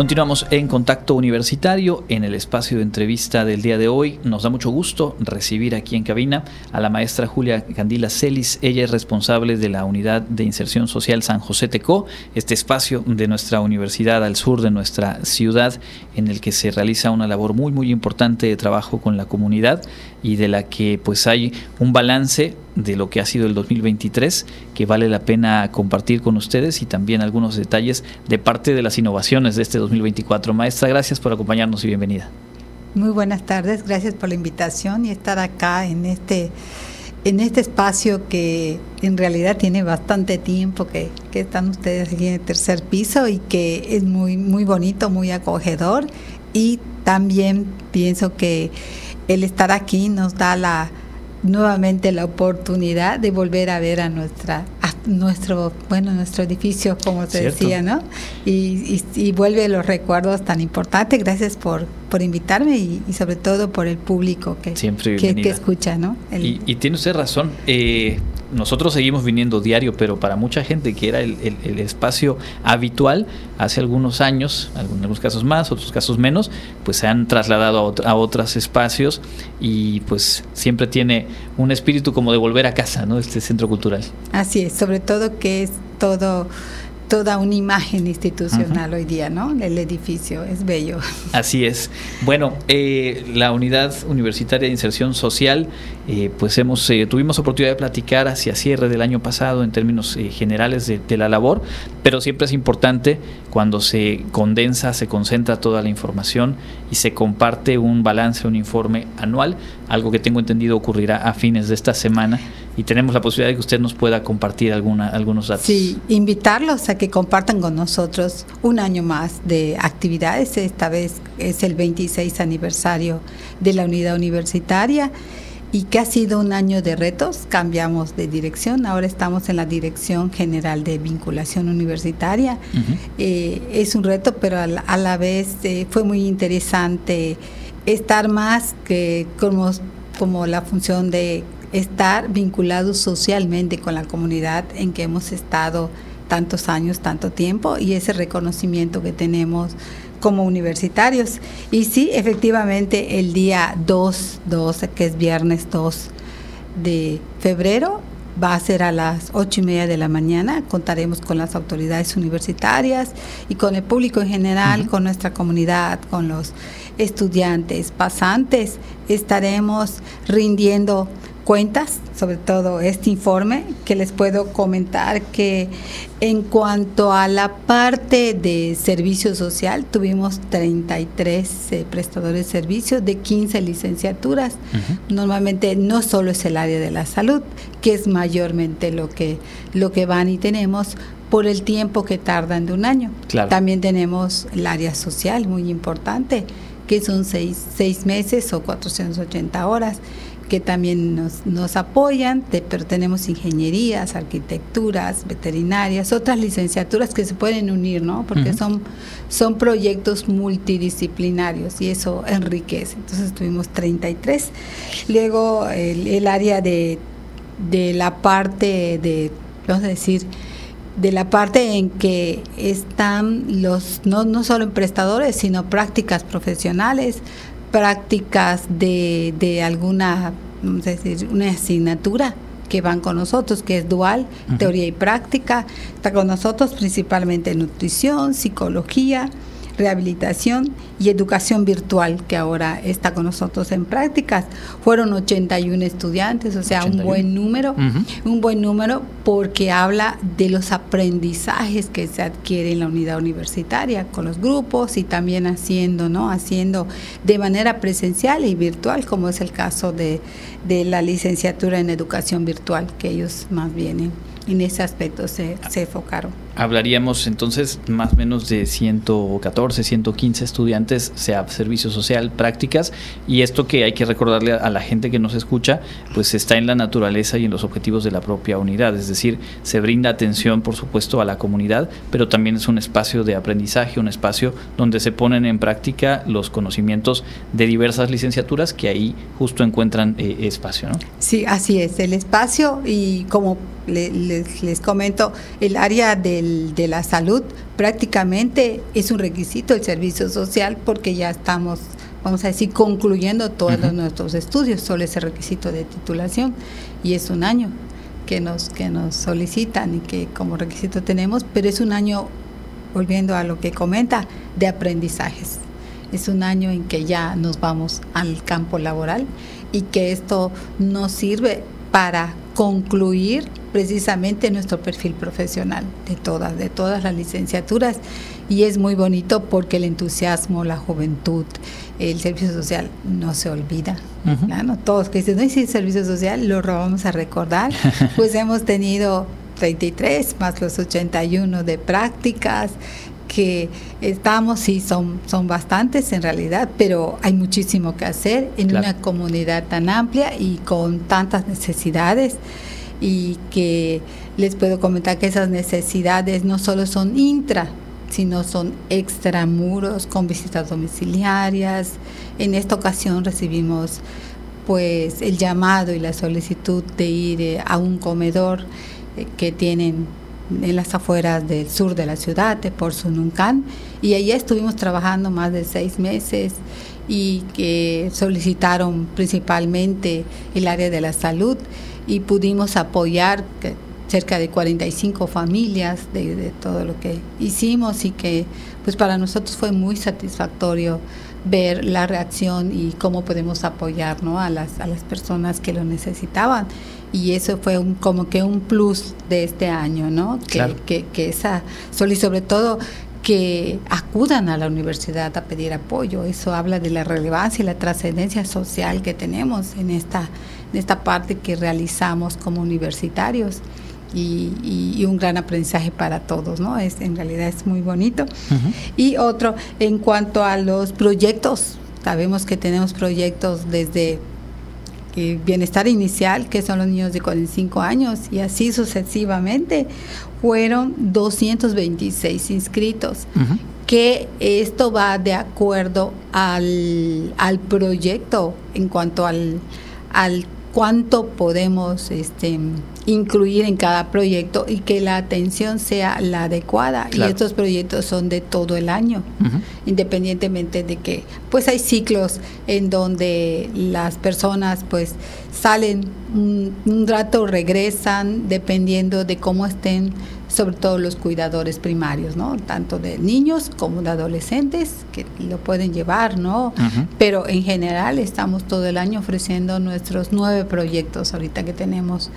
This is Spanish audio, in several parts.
Continuamos en contacto universitario en el espacio de entrevista del día de hoy. Nos da mucho gusto recibir aquí en cabina a la maestra Julia Candila Celis. Ella es responsable de la Unidad de Inserción Social San José Tecó, este espacio de nuestra universidad al sur de nuestra ciudad en el que se realiza una labor muy muy importante de trabajo con la comunidad y de la que pues hay un balance de lo que ha sido el 2023 que vale la pena compartir con ustedes y también algunos detalles de parte de las innovaciones de este 2024. Maestra, gracias por acompañarnos y bienvenida. Muy buenas tardes, gracias por la invitación y estar acá en este en este espacio que en realidad tiene bastante tiempo que, que están ustedes aquí en el tercer piso y que es muy muy bonito, muy acogedor y también pienso que el estar aquí nos da la nuevamente la oportunidad de volver a ver a nuestra nuestro bueno nuestro edificio como te decía no y, y, vuelve los recuerdos tan importantes. Gracias por por invitarme y, sobre todo por el público que Siempre que, escucha no y, y, tiene usted razón eh, nosotros seguimos viniendo diario, pero para mucha gente que era el, espacio habitual, hace algunos años, en algunos casos más, otros casos menos, pues se han trasladado a, a otros espacios y pues siempre tiene un espíritu como de volver a casa, ¿no? Este centro cultural. Así es, sobre todo que es todo toda una imagen institucional hoy día, ¿no? El edificio es bello. Así es. Bueno, eh, la unidad universitaria de inserción social, eh, pues hemos eh, tuvimos oportunidad de platicar hacia cierre del año pasado en términos generales de, de, la labor, pero siempre es importante cuando se condensa, se concentra toda la información y se comparte un balance, un informe anual, algo que tengo entendido ocurrirá a fines de esta semana y tenemos la posibilidad de que usted nos pueda compartir alguna, algunos datos. Sí, invitarlos a que compartan con nosotros un año más de actividades. Esta vez es el 26 aniversario de la unidad universitaria y que ha sido un año de retos. Cambiamos de dirección, ahora estamos en la Dirección General de Vinculación Universitaria. eh, es un reto, pero a la, a la vez eh, fue muy interesante estar más que como, como la función de estar vinculados socialmente con la comunidad en que hemos estado tantos años, tanto tiempo y ese reconocimiento que tenemos como universitarios. Y sí, efectivamente, el día 2, 2 que es viernes 2 de febrero, va a ser a las ocho y media de la mañana. Contaremos con las autoridades universitarias y con el público en general, con nuestra comunidad, con los estudiantes, pasantes. Estaremos rindiendo cuentas, sobre todo este informe, que les puedo comentar que en cuanto a la parte de servicio social, tuvimos 33 eh, prestadores de servicios de 15 licenciaturas. Normalmente no solo es el área de la salud, que es mayormente lo que, lo que van y tenemos por el tiempo que tardan de un año. También tenemos el área social, muy importante, que son seis, seis meses o 480 horas que también nos, nos apoyan, pero tenemos ingenierías, arquitecturas, veterinarias, otras licenciaturas que se pueden unir, ¿no? Porque son, son proyectos multidisciplinarios y eso enriquece. Entonces tuvimos 33. Luego el, el área de, de la parte de, vamos a decir, de la parte en que están los, no, no solo en prestadores, sino prácticas profesionales, prácticas de, de alguna, vamos a decir, una asignatura que van con nosotros, que es dual, teoría y práctica. Está con nosotros principalmente nutrición, psicología, rehabilitación y educación virtual, que ahora está con nosotros en prácticas. Fueron 81 estudiantes, o sea, un buen número, un buen número porque habla de los aprendizajes que se adquieren en la unidad universitaria con los grupos y también haciendo, ¿no? Haciendo de manera presencial y virtual, como es el caso de, de la licenciatura en educación virtual, que ellos más vienen en ese aspecto se, se enfocaron. Hablaríamos entonces más o menos de 114, 115 estudiantes, sea servicio social, prácticas, y esto que hay que recordarle a la gente que nos escucha, pues está en la naturaleza y en los objetivos de la propia unidad, es decir, se brinda atención, por supuesto, a la comunidad, pero también es un espacio de aprendizaje, un espacio donde se ponen en práctica los conocimientos de diversas licenciaturas que ahí justo encuentran eh, espacio, ¿no? Sí, así es, el espacio y como les, les comento, el área de de la salud, prácticamente es un requisito el servicio social porque ya estamos, vamos a decir, concluyendo todos nuestros estudios, solo ese requisito de titulación. Y es un año que nos, que nos solicitan y que como requisito tenemos, pero es un año, volviendo a lo que comenta, de aprendizajes. Es un año en que ya nos vamos al campo laboral y que esto nos sirve para concluir precisamente nuestro perfil profesional de todas, de todas las licenciaturas. Y es muy bonito porque el entusiasmo, la juventud, el servicio social no se olvida. ¿no? Todos que dicen, no hay servicio social, lo vamos a recordar. pues hemos tenido 33 más los 81 de prácticas, que estamos, sí, son, son bastantes en realidad, pero hay muchísimo que hacer en una comunidad tan amplia y con tantas necesidades y que les puedo comentar que esas necesidades no solo son intra, sino son extramuros con visitas domiciliarias. En esta ocasión recibimos pues el llamado y la solicitud de ir eh, a un comedor eh, que tienen en las afueras del sur de la ciudad, de Porzununcán, y allí estuvimos trabajando más de seis meses y que solicitaron principalmente el área de la salud y pudimos apoyar cerca de 45 familias de, de, todo lo que hicimos y que pues para nosotros fue muy satisfactorio ver la reacción y cómo podemos apoyar ¿no? a, las, a las personas que lo necesitaban y eso fue un, como que un plus de este año, ¿no? Que, que, que esa, y sobre todo que acudan a la universidad a pedir apoyo. Eso habla de la relevancia y la trascendencia social que tenemos en esta, esta parte que realizamos como universitarios. Y, y, un gran aprendizaje para todos, ¿no? Es, en realidad es muy bonito. Y otro, en cuanto a los proyectos, sabemos que tenemos proyectos desde bienestar inicial, que son los niños de 45 años, y así sucesivamente, fueron 226 inscritos. Que esto va de acuerdo al, al proyecto en cuanto al, al cuánto podemos este, incluir en cada proyecto y que la atención sea la adecuada. Y estos proyectos son de todo el año, independientemente de que pues hay ciclos en donde las personas pues salen un, un rato, regresan, dependiendo de cómo estén sobre todo los cuidadores primarios, ¿no? Tanto de niños como de adolescentes que lo pueden llevar, ¿no? Pero en general estamos todo el año ofreciendo nuestros nueve proyectos ahorita que tenemos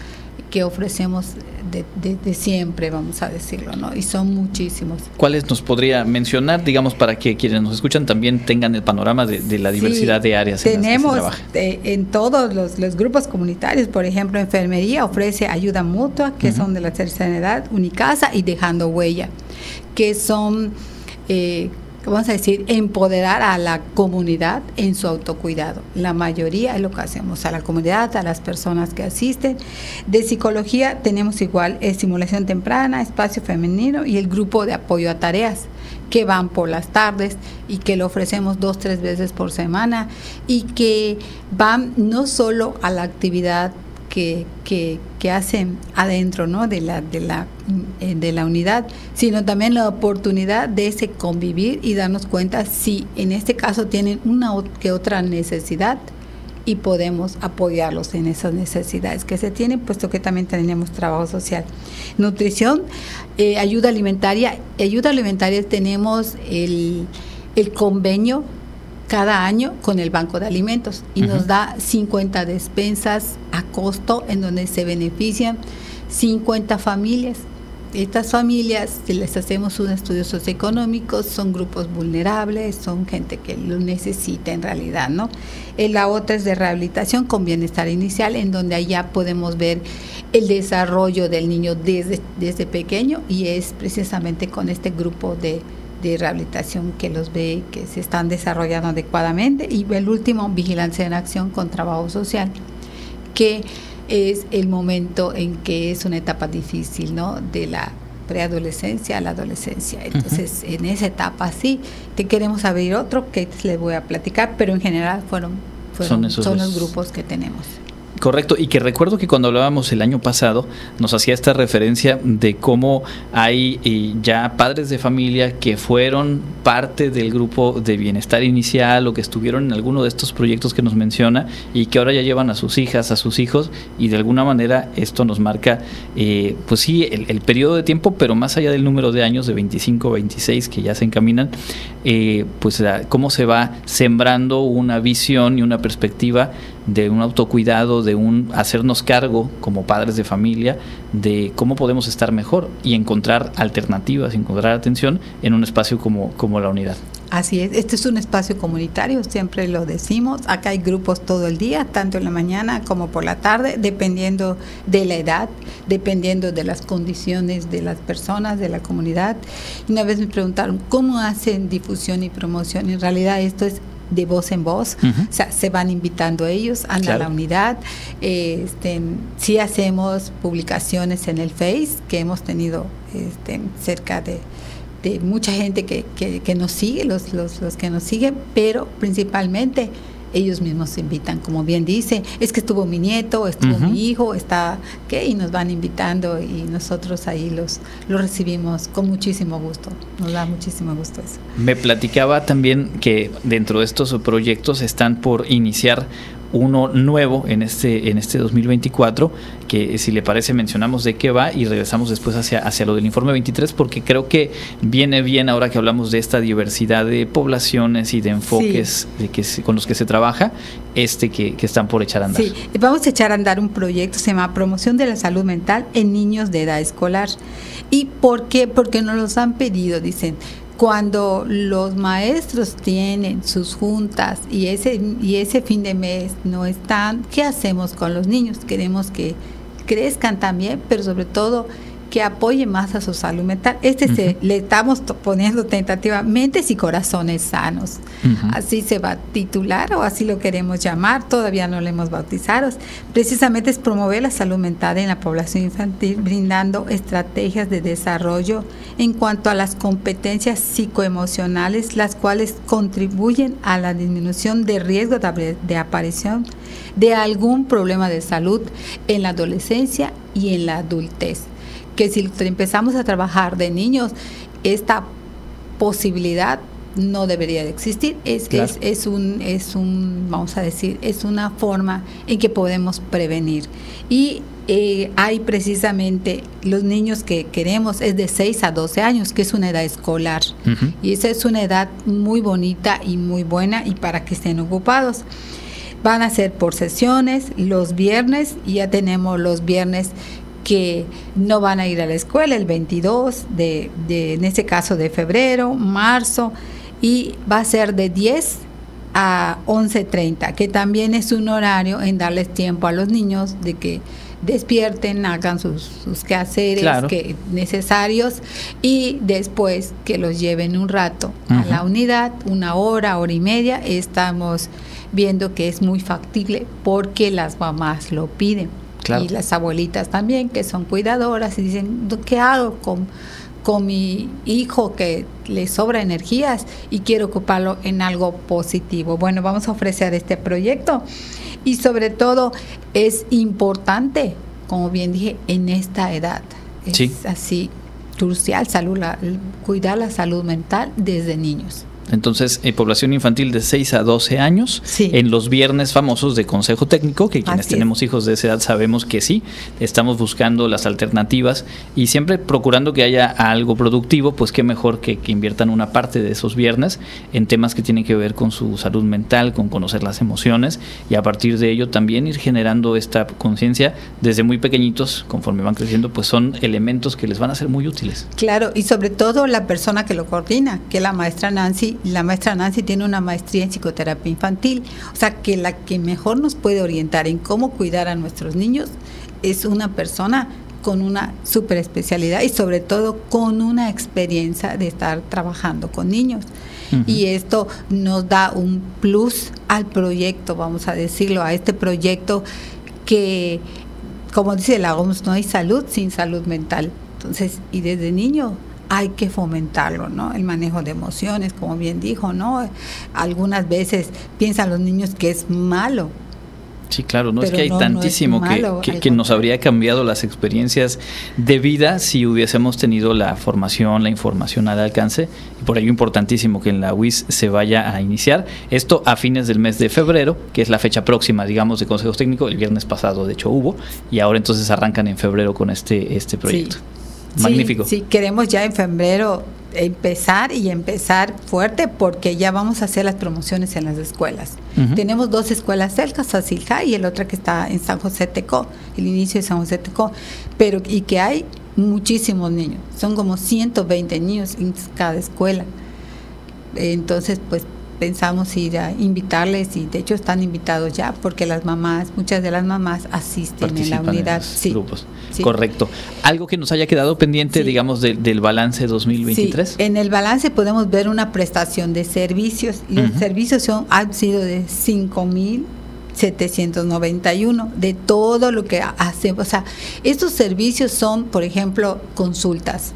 que ofrecemos de, siempre, vamos a decirlo, ¿no? Y son muchísimos. ¿Cuáles nos podría mencionar, digamos, para que quienes nos escuchan también tengan el panorama de, la diversidad de áreas tenemos en las que se en todos los, grupos comunitarios, por ejemplo, enfermería ofrece ayuda mutua, que son de la tercera edad, Y Dejando Huella, que son... Eh, vamos a decir, empoderar a la comunidad en su autocuidado. La mayoría es lo que hacemos, a la comunidad, a las personas que asisten. De psicología tenemos igual estimulación temprana, espacio femenino y el grupo de apoyo a tareas que van por las tardes y que lo ofrecemos dos, tres veces por semana y que van no solo a la actividad que, que, hacen adentro ¿no? de, la, de, la, eh, de la unidad, sino también la oportunidad de ese convivir y darnos cuenta si en este caso tienen una que otra necesidad y podemos apoyarlos en esas necesidades que se tienen, puesto que también tenemos trabajo social. Nutrición, eh, ayuda alimentaria. Ayuda alimentaria tenemos el, el convenio cada año con el Banco de Alimentos y nos da 50 despensas a costo en donde se benefician 50 familias. Estas familias, si les hacemos un estudio socioeconómico, son grupos vulnerables, son gente que lo necesita en realidad, ¿no? Eh, la otra es de rehabilitación con bienestar inicial, en donde allá podemos ver el desarrollo del niño desde, desde pequeño y es precisamente con este grupo de de rehabilitación que los ve que se están desarrollando adecuadamente y el último, vigilancia en acción con trabajo social, que es el momento en que es una etapa difícil, ¿no? De la preadolescencia a la adolescencia. Entonces, en esa etapa sí, te queremos abrir otro que les voy a platicar, pero en general fueron, son, son los grupos que tenemos. Correcto, y que recuerdo que cuando hablábamos el año pasado nos hacía esta referencia de cómo hay eh, ya padres de familia que fueron parte del grupo de bienestar inicial o que estuvieron en alguno de estos proyectos que nos menciona y que ahora ya llevan a sus hijas, a sus hijos y de alguna manera esto nos marca, eh, pues sí, el, periodo de tiempo, pero más allá del número de años de 25, 26 que ya se encaminan, eh, pues cómo se va sembrando una visión y una perspectiva de un autocuidado, de un hacernos cargo como padres de familia de cómo podemos estar mejor y encontrar alternativas, encontrar atención en un espacio como, como la unidad. Así es, este es un espacio comunitario, siempre lo decimos, acá hay grupos todo el día, tanto en la mañana como por la tarde, dependiendo de la edad, dependiendo de las condiciones de las personas, de la comunidad. Una vez me preguntaron, ¿cómo hacen difusión y promoción? En realidad esto es de voz en voz, o sea, se van invitando ellos, a la unidad, este, sí hacemos publicaciones en el Face, que hemos tenido este, cerca de, mucha gente que, que, nos sigue, los, los, los que nos siguen, pero principalmente ellos mismos se invitan, como bien dice, es que estuvo mi nieto, estuvo mi hijo, está, ¿qué? Y nos van invitando y nosotros ahí los, los recibimos con muchísimo gusto, nos da muchísimo gusto eso. Me platicaba también que dentro de estos proyectos están por iniciar uno nuevo en este, en este 2024, que si le parece mencionamos de qué va y regresamos después hacia, hacia lo del informe 23, porque creo que viene bien ahora que hablamos de esta diversidad de poblaciones y de enfoques de que con los que se trabaja, este que, que, están por echar a andar. Sí, vamos a echar a andar un proyecto, se llama Promoción de la Salud Mental en Niños de Edad Escolar. ¿Y por qué? Porque nos los han pedido, dicen cuando los maestros tienen sus juntas y ese, y ese fin de mes no están, ¿qué hacemos con los niños? Queremos que crezcan también, pero sobre todo que apoye más a su salud mental. Este se, le estamos poniendo tentativamente y corazones sanos. Así se va a titular o así lo queremos llamar, todavía no le hemos bautizado. Precisamente es promover la salud mental en la población infantil, brindando estrategias de desarrollo en cuanto a las competencias psicoemocionales, las cuales contribuyen a la disminución de riesgo de, de aparición de algún problema de salud en la adolescencia y en la adultez que si empezamos a trabajar de niños, esta posibilidad no debería de existir. Es, es, es, un, es un, vamos a decir, es una forma en que podemos prevenir. Y eh, hay precisamente los niños que queremos, es de 6 a 12 años, que es una edad escolar. Y esa es una edad muy bonita y muy buena y para que estén ocupados. Van a ser por sesiones los viernes y ya tenemos los viernes que no van a ir a la escuela el 22 de, en este caso de febrero, marzo, y va a ser de 10 a 11.30, que también es un horario en darles tiempo a los niños de que despierten, hagan sus, quehaceres que, necesarios y después que los lleven un rato a la unidad, una hora, hora y media, estamos viendo que es muy factible porque las mamás lo piden. Y las abuelitas también, que son cuidadoras, y dicen, ¿qué hago con, con mi hijo que le sobra energías y quiero ocuparlo en algo positivo? Bueno, vamos a ofrecer este proyecto y sobre todo es importante, como bien dije, en esta edad. Es así crucial salud, cuidar la salud mental desde niños. Entonces, eh, población infantil de 6 a 12 años, en los viernes famosos de Consejo Técnico, que quienes tenemos hijos de esa edad sabemos que sí, estamos buscando las alternativas y siempre procurando que haya algo productivo, pues qué mejor que, que inviertan una parte de esos viernes en temas que tienen que ver con su salud mental, con conocer las emociones y a partir de ello también ir generando esta conciencia desde muy pequeñitos, conforme van creciendo, pues son elementos que les van a ser muy útiles. Claro, y sobre todo la persona que lo coordina, que es la maestra Nancy la maestra Nancy tiene una maestría en psicoterapia infantil, o sea que la que mejor nos puede orientar en cómo cuidar a nuestros niños es una persona con una super especialidad y sobre todo con una experiencia de estar trabajando con niños. Y esto nos da un plus al proyecto, vamos a decirlo, a este proyecto que, como dice la OMS, no hay salud sin salud mental. Entonces, y desde niño hay que fomentarlo, ¿no? El manejo de emociones, como bien dijo, ¿no? Algunas veces piensan los niños que es malo Sí, claro, no es que hay tantísimo que, que, nos habría cambiado las experiencias de vida si hubiésemos tenido la formación, la información al alcance. Y por ello importantísimo que en la UIS se vaya a iniciar. Esto a fines del mes de febrero, que es la fecha próxima, digamos, de consejos técnicos. El viernes pasado, de hecho, hubo. Y ahora entonces arrancan en febrero con este, este proyecto. Magnífico. Sí, queremos ya en febrero empezar y empezar fuerte porque ya vamos a hacer las promociones en las escuelas. Tenemos dos escuelas cerca, Sasilja y el otra que está en San José Tecó, el inicio de San José Tecó, pero y que hay muchísimos niños, son como 120 niños en cada escuela. Entonces, pues pensamos ir a invitarles y de hecho están invitados ya porque las mamás, muchas de las mamás asisten en la unidad. sí, grupos. Correcto. ¿Algo que nos haya quedado pendiente, digamos, del balance 2023? Sí. En el balance podemos ver una prestación de servicios. Los servicios son, han sido de 5 mil 791 de todo lo que hacemos. O sea, estos servicios son, por ejemplo, consultas,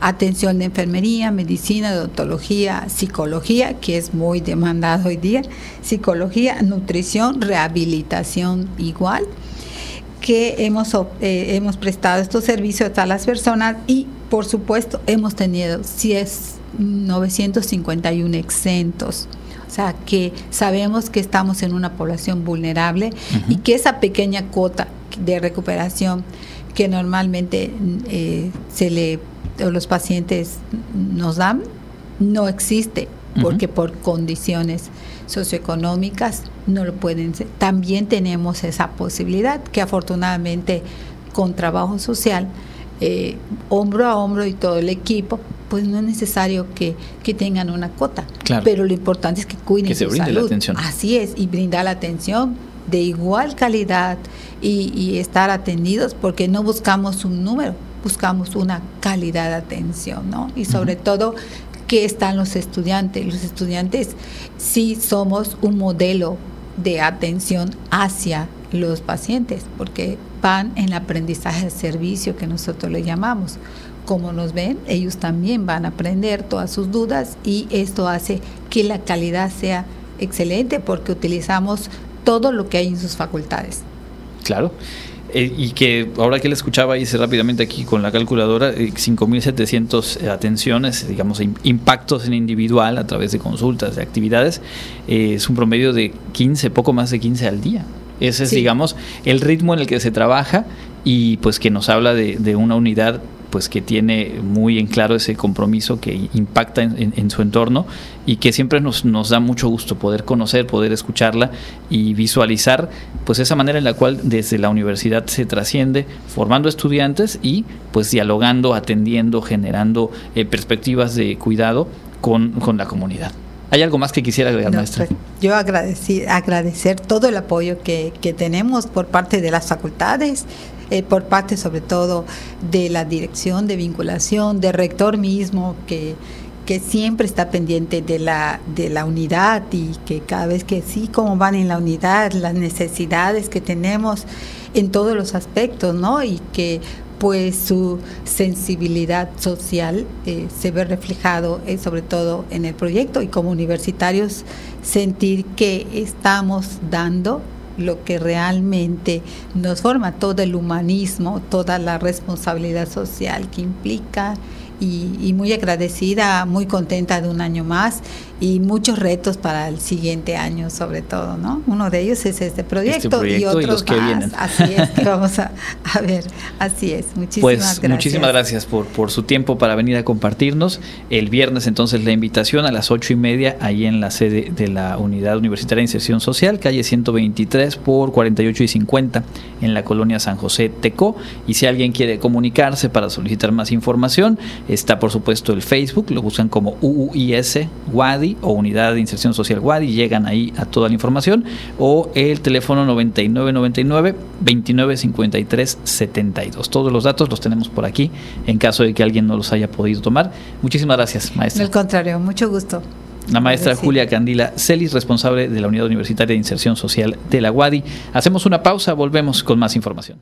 atención de enfermería, medicina, odontología, psicología, que es muy demandado hoy día, psicología, nutrición, rehabilitación igual, que hemos, eh, hemos prestado estos servicios a las personas y, por supuesto, hemos tenido si es 951 exentos o sea, que sabemos que estamos en una población vulnerable y que esa pequeña cuota de recuperación que normalmente eh, se le los pacientes nos dan no existe porque por condiciones socioeconómicas no lo pueden ser. También tenemos esa posibilidad que afortunadamente con trabajo social, eh, hombro a hombro y todo el equipo pues no es necesario que, tengan una cuota. Pero lo importante es que cuiden que se brinde La atención. Así es, y brindar la atención de igual calidad y, estar atendidos, porque no buscamos un número, buscamos una calidad de atención, ¿no? Y sobre todo que están los estudiantes. Los estudiantes sí somos un modelo de atención hacia los pacientes, porque van en el aprendizaje de servicio que nosotros le llamamos como nos ven, ellos también van a aprender todas sus dudas y esto hace que la calidad sea excelente porque utilizamos todo lo que hay en sus facultades. Claro. Eh, y que ahora que le escuchaba, hice rápidamente aquí con la calculadora, 5.700 eh, atenciones, digamos, impactos en individual a través de consultas, de actividades, eh, es un promedio de 15, poco más de 15 al día. Ese es, digamos, el ritmo en el que se trabaja y pues que nos habla de, de una unidad pues que tiene muy en claro ese compromiso que impacta en, su entorno y que siempre nos, nos, da mucho gusto poder conocer, poder escucharla y visualizar pues esa manera en la cual desde la universidad se trasciende formando estudiantes y pues dialogando, atendiendo, generando eh, perspectivas de cuidado con, la comunidad. ¿Hay algo más que quisiera agregar, maestra? Pues, yo agradecer, agradecer todo el apoyo que, que tenemos por parte de las facultades, eh, por parte sobre todo de la dirección de vinculación, del rector mismo, que, que siempre está pendiente de la, de la unidad y que cada vez que sí, como van en la unidad, las necesidades que tenemos en todos los aspectos, ¿no? Y que pues su sensibilidad social eh, se ve reflejado eh, sobre todo en el proyecto y como universitarios sentir que estamos dando lo que realmente nos forma, todo el humanismo, toda la responsabilidad social que implica y, muy agradecida, muy contenta de un año más y muchos retos para el siguiente año sobre todo, ¿no? Uno de ellos es este proyecto, este y otros que Vienen. Así es, que vamos a, ver, así es. Muchísimas pues, gracias. Muchísimas gracias por, por su tiempo para venir a compartirnos. El viernes entonces la invitación a las ocho y media ahí en la sede de la Unidad Universitaria de Inserción Social, calle 123 por 48 y 50 en la colonia San José Teco. Y si alguien quiere comunicarse para solicitar más información, está por supuesto el Facebook, lo buscan como UUIS WADI o Unidad de Inserción Social WADI, llegan ahí a toda la información, o el teléfono 9999 2953 72. Todos los datos los tenemos por aquí en caso de que alguien no los haya podido tomar. Muchísimas gracias, maestra. Al contrario, mucho gusto. La maestra Julia Candila Celis, responsable de la Unidad Universitaria de Inserción Social de la UADI. Hacemos una pausa, volvemos con más información.